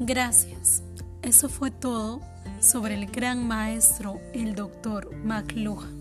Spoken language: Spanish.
Gracias. Eso fue todo sobre el gran maestro, el doctor McLuhan.